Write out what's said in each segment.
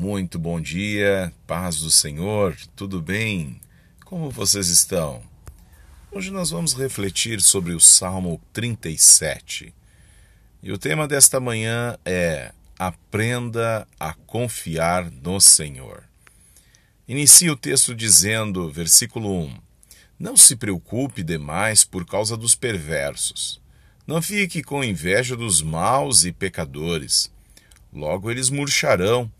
Muito bom dia, paz do Senhor, tudo bem? Como vocês estão? Hoje nós vamos refletir sobre o Salmo 37. E o tema desta manhã é Aprenda a confiar no Senhor. Inicia o texto dizendo, versículo 1: Não se preocupe demais por causa dos perversos. Não fique com inveja dos maus e pecadores. Logo eles murcharão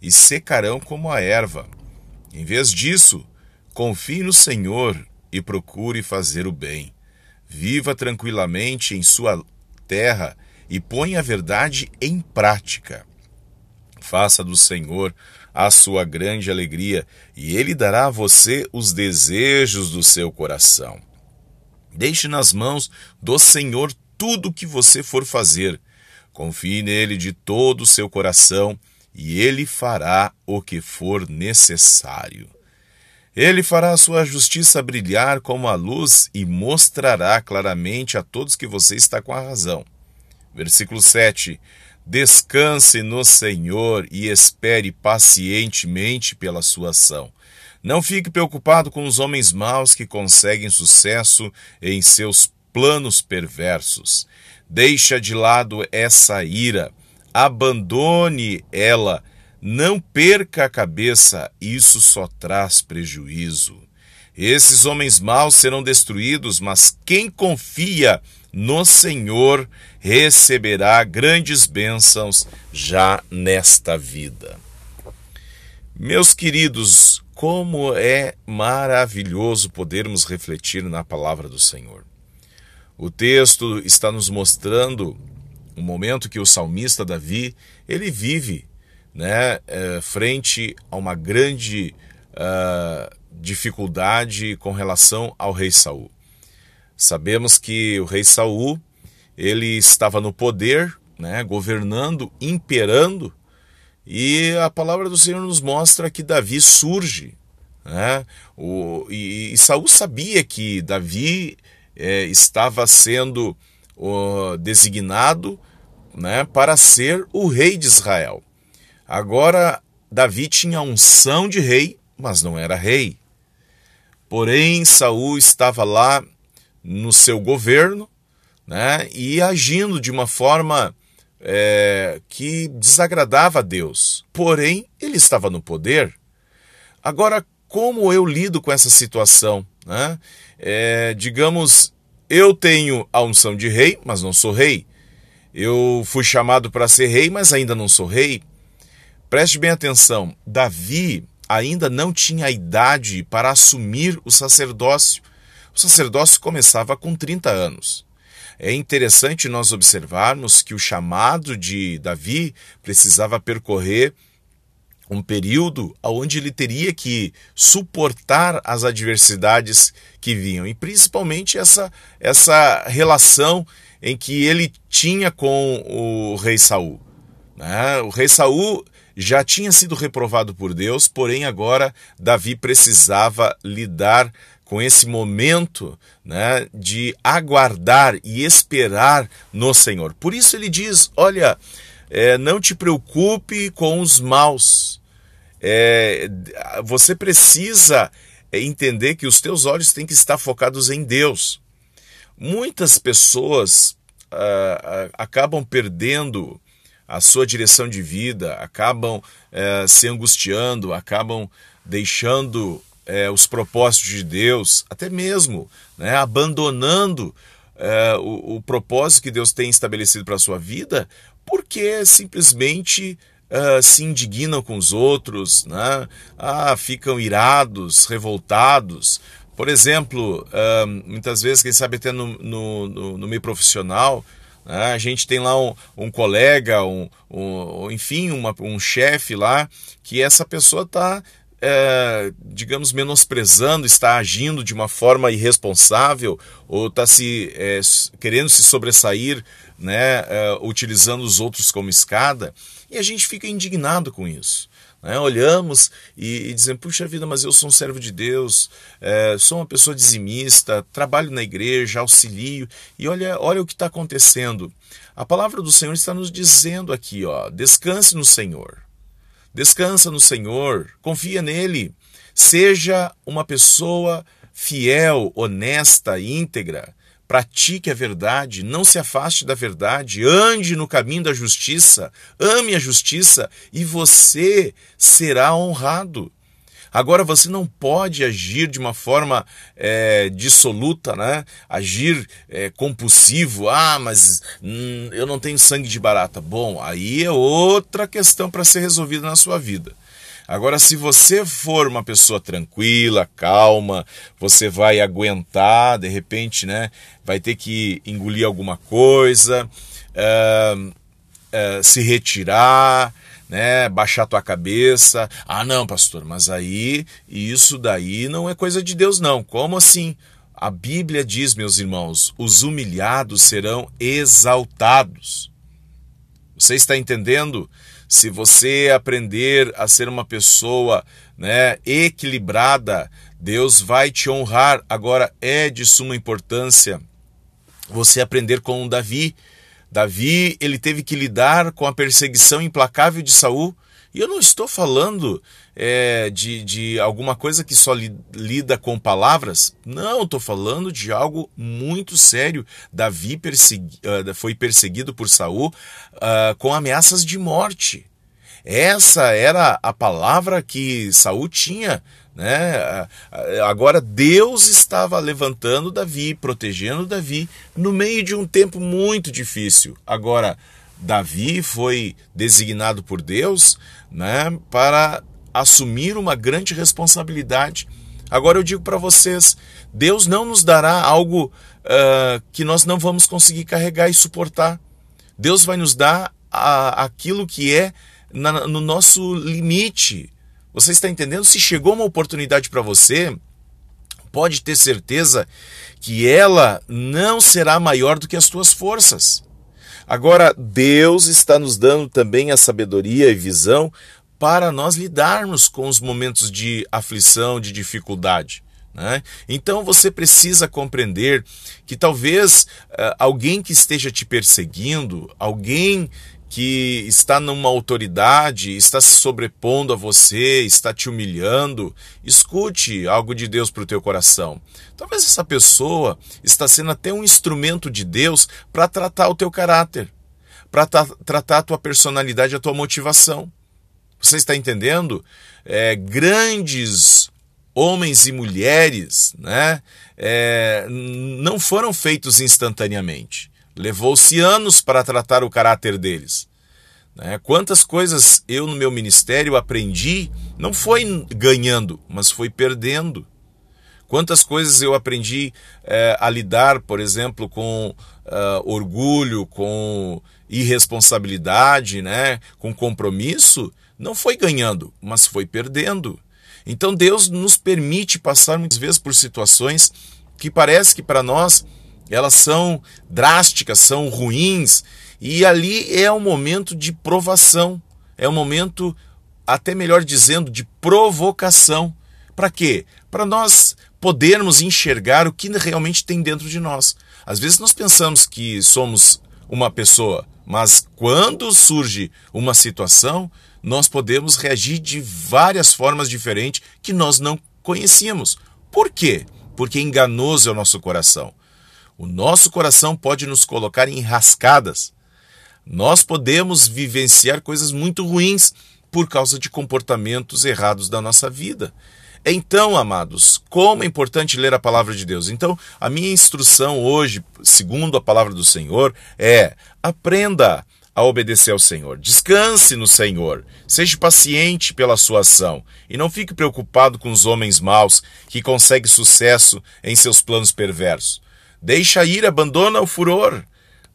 e secarão como a erva. Em vez disso, confie no Senhor e procure fazer o bem. Viva tranquilamente em sua terra e ponha a verdade em prática. Faça do Senhor a sua grande alegria e ele dará a você os desejos do seu coração. Deixe nas mãos do Senhor tudo o que você for fazer. Confie nele de todo o seu coração e ele fará o que for necessário. Ele fará a sua justiça brilhar como a luz e mostrará claramente a todos que você está com a razão. Versículo 7. Descanse no Senhor e espere pacientemente pela sua ação. Não fique preocupado com os homens maus que conseguem sucesso em seus planos perversos. Deixa de lado essa ira abandone ela, não perca a cabeça, isso só traz prejuízo. Esses homens maus serão destruídos, mas quem confia no Senhor receberá grandes bênçãos já nesta vida. Meus queridos, como é maravilhoso podermos refletir na palavra do Senhor. O texto está nos mostrando um momento que o salmista Davi ele vive né, é, frente a uma grande uh, dificuldade com relação ao rei Saul. Sabemos que o rei Saul ele estava no poder, né, governando, imperando, e a palavra do Senhor nos mostra que Davi surge. Né, o, e, e Saul sabia que Davi é, estava sendo designado né, para ser o rei de Israel. Agora, Davi tinha unção de rei, mas não era rei. Porém, Saul estava lá no seu governo né, e agindo de uma forma é, que desagradava a Deus. Porém, ele estava no poder. Agora, como eu lido com essa situação? Né? É, digamos, eu tenho a unção de rei, mas não sou rei. Eu fui chamado para ser rei, mas ainda não sou rei. Preste bem atenção: Davi ainda não tinha a idade para assumir o sacerdócio. O sacerdócio começava com 30 anos. É interessante nós observarmos que o chamado de Davi precisava percorrer um período onde ele teria que suportar as adversidades que vinham e principalmente essa essa relação em que ele tinha com o rei Saul. Né? O rei Saul já tinha sido reprovado por Deus, porém agora Davi precisava lidar com esse momento né, de aguardar e esperar no Senhor. Por isso ele diz: olha, é, não te preocupe com os maus. É, você precisa entender que os teus olhos têm que estar focados em Deus. Muitas pessoas uh, uh, acabam perdendo a sua direção de vida, acabam uh, se angustiando, acabam deixando eh, os propósitos de Deus, até mesmo né, abandonando eh, o, o, propósito que Deus tem estabelecido para a sua vida, porque simplesmente Uh, se indignam com os outros, né? ah, ficam irados, revoltados, por exemplo, muitas vezes, quem sabe até no, no, no, meio profissional, né, a gente tem lá um, um colega, um, um, enfim, uma, um chefe lá, que essa pessoa está, é, digamos, menosprezando, está agindo de uma forma irresponsável ou está se é, querendo se sobressair, né, é, utilizando os outros como escada, e a gente fica indignado com isso. Né? Olhamos e, e dizemos, puxa vida, mas eu sou um servo de Deus, é, sou uma pessoa dizimista, trabalho na igreja, auxilio, e olha, olha o que está acontecendo. A palavra do Senhor está nos dizendo aqui, ó, descanse no Senhor. Descansa no Senhor, confia nele. Seja uma pessoa fiel, honesta, íntegra. Pratique a verdade, não se afaste da verdade, ande no caminho da justiça, ame a justiça e você será honrado. Agora você não pode agir de uma forma é, dissoluta, né? Agir é, compulsivo. Ah, mas hum, eu não tenho sangue de barata. Bom, aí é outra questão para ser resolvida na sua vida. Agora, se você for uma pessoa tranquila, calma, você vai aguentar, de repente, né? Vai ter que engolir alguma coisa, uh, uh, se retirar, né, baixar tua cabeça. Ah, não, pastor, mas aí isso daí não é coisa de Deus, não. Como assim? A Bíblia diz, meus irmãos, os humilhados serão exaltados. Você está entendendo? Se você aprender a ser uma pessoa né, equilibrada, Deus vai te honrar. Agora é de suma importância você aprender com Davi. Davi, ele teve que lidar com a perseguição implacável de Saul. E eu não estou falando é, de, de alguma coisa que só li, lida com palavras. Não, estou falando de algo muito sério. Davi persegui, uh, foi perseguido por Saul uh, com ameaças de morte. Essa era a palavra que Saul tinha né? Agora Deus estava levantando Davi, protegendo Davi no meio de um tempo muito difícil. Agora Davi foi designado por Deus, né, para assumir uma grande responsabilidade. Agora eu digo para vocês, Deus não nos dará algo uh, que nós não vamos conseguir carregar e suportar. Deus vai nos dar a, aquilo que é na, no nosso limite você está entendendo? Se chegou uma oportunidade para você, pode ter certeza que ela não será maior do que as tuas forças. Agora, Deus está nos dando também a sabedoria e visão para nós lidarmos com os momentos de aflição, de dificuldade. Né? Então você precisa compreender que talvez uh, alguém que esteja te perseguindo, alguém que está numa autoridade, está se sobrepondo a você, está te humilhando, escute algo de Deus para o teu coração. Talvez essa pessoa está sendo até um instrumento de Deus para tratar o teu caráter, para tra tratar a tua personalidade, a tua motivação. Você está entendendo? É, grandes homens e mulheres né, é, não foram feitos instantaneamente. Levou-se anos para tratar o caráter deles. Né? Quantas coisas eu no meu ministério aprendi, não foi ganhando, mas foi perdendo. Quantas coisas eu aprendi é, a lidar, por exemplo, com uh, orgulho, com irresponsabilidade, né? com compromisso, não foi ganhando, mas foi perdendo. Então Deus nos permite passar muitas vezes por situações que parece que para nós elas são drásticas, são ruins, e ali é um momento de provação, é um momento, até melhor dizendo, de provocação. Para quê? Para nós podermos enxergar o que realmente tem dentro de nós. Às vezes nós pensamos que somos uma pessoa, mas quando surge uma situação, nós podemos reagir de várias formas diferentes que nós não conhecíamos. Por quê? Porque enganoso é o nosso coração. O nosso coração pode nos colocar em rascadas. Nós podemos vivenciar coisas muito ruins por causa de comportamentos errados da nossa vida. Então, amados, como é importante ler a palavra de Deus. Então, a minha instrução hoje, segundo a palavra do Senhor, é: aprenda a obedecer ao Senhor. Descanse no Senhor. Seja paciente pela sua ação e não fique preocupado com os homens maus que conseguem sucesso em seus planos perversos. Deixa ir, abandona o furor.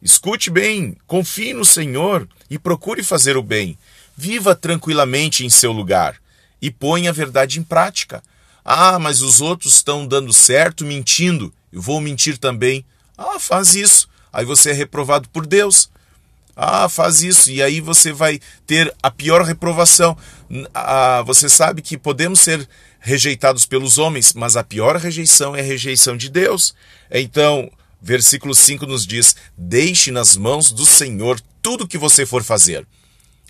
Escute bem, confie no Senhor e procure fazer o bem. Viva tranquilamente em seu lugar e ponha a verdade em prática. Ah, mas os outros estão dando certo mentindo. Eu vou mentir também. Ah, faz isso. Aí você é reprovado por Deus. Ah, faz isso. E aí você vai ter a pior reprovação. Ah, você sabe que podemos ser rejeitados pelos homens, mas a pior rejeição é a rejeição de Deus. Então, versículo 5 nos diz: Deixe nas mãos do Senhor tudo o que você for fazer.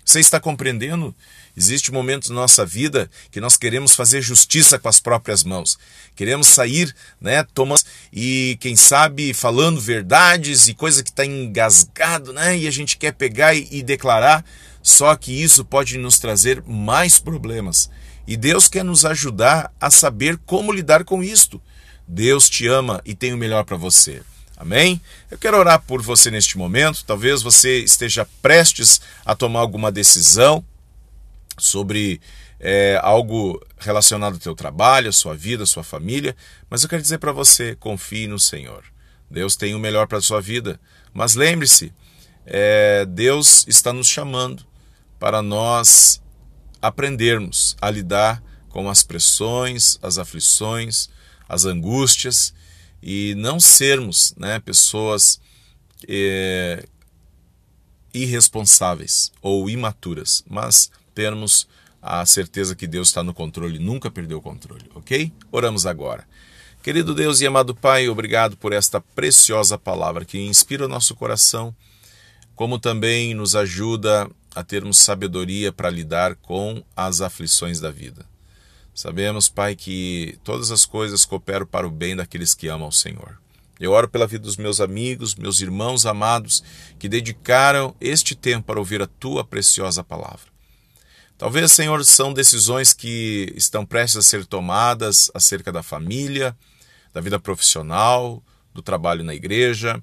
Você está compreendendo? Existe momentos na nossa vida que nós queremos fazer justiça com as próprias mãos. Queremos sair, né, tomando e quem sabe falando verdades e coisa que está engasgado, né, e a gente quer pegar e, e declarar. Só que isso pode nos trazer mais problemas. E Deus quer nos ajudar a saber como lidar com isto. Deus te ama e tem o melhor para você. Amém? Eu quero orar por você neste momento. Talvez você esteja prestes a tomar alguma decisão sobre é, algo relacionado ao teu trabalho, à sua vida, à sua família. Mas eu quero dizer para você: confie no Senhor. Deus tem o melhor para a sua vida. Mas lembre-se, é, Deus está nos chamando para nós aprendermos a lidar com as pressões, as aflições, as angústias e não sermos né, pessoas é, irresponsáveis ou imaturas, mas termos a certeza que Deus está no controle, nunca perdeu o controle, ok? Oramos agora. Querido Deus e amado Pai, obrigado por esta preciosa palavra que inspira o nosso coração, como também nos ajuda a termos sabedoria para lidar com as aflições da vida. Sabemos, Pai, que todas as coisas cooperam para o bem daqueles que amam o Senhor. Eu oro pela vida dos meus amigos, meus irmãos amados, que dedicaram este tempo para ouvir a tua preciosa palavra. Talvez, Senhor, são decisões que estão prestes a ser tomadas acerca da família, da vida profissional, do trabalho na igreja.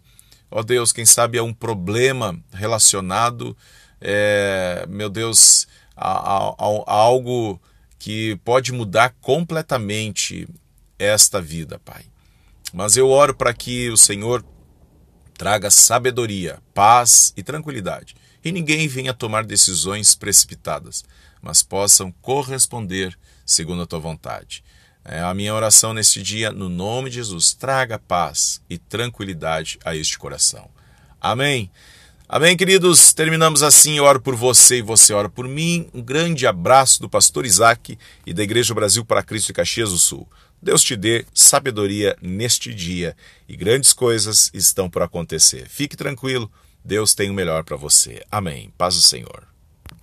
Ó oh, Deus, quem sabe é um problema relacionado, é, meu Deus, a, a, a algo que pode mudar completamente esta vida, Pai. Mas eu oro para que o Senhor traga sabedoria, paz e tranquilidade, e ninguém venha tomar decisões precipitadas, mas possam corresponder segundo a tua vontade. É a minha oração neste dia, no nome de Jesus, traga paz e tranquilidade a este coração. Amém. Amém, queridos? Terminamos assim. Eu oro por você e você ora por mim. Um grande abraço do pastor Isaac e da Igreja Brasil para Cristo de Caxias do Sul. Deus te dê sabedoria neste dia e grandes coisas estão por acontecer. Fique tranquilo, Deus tem o melhor para você. Amém. Paz do Senhor.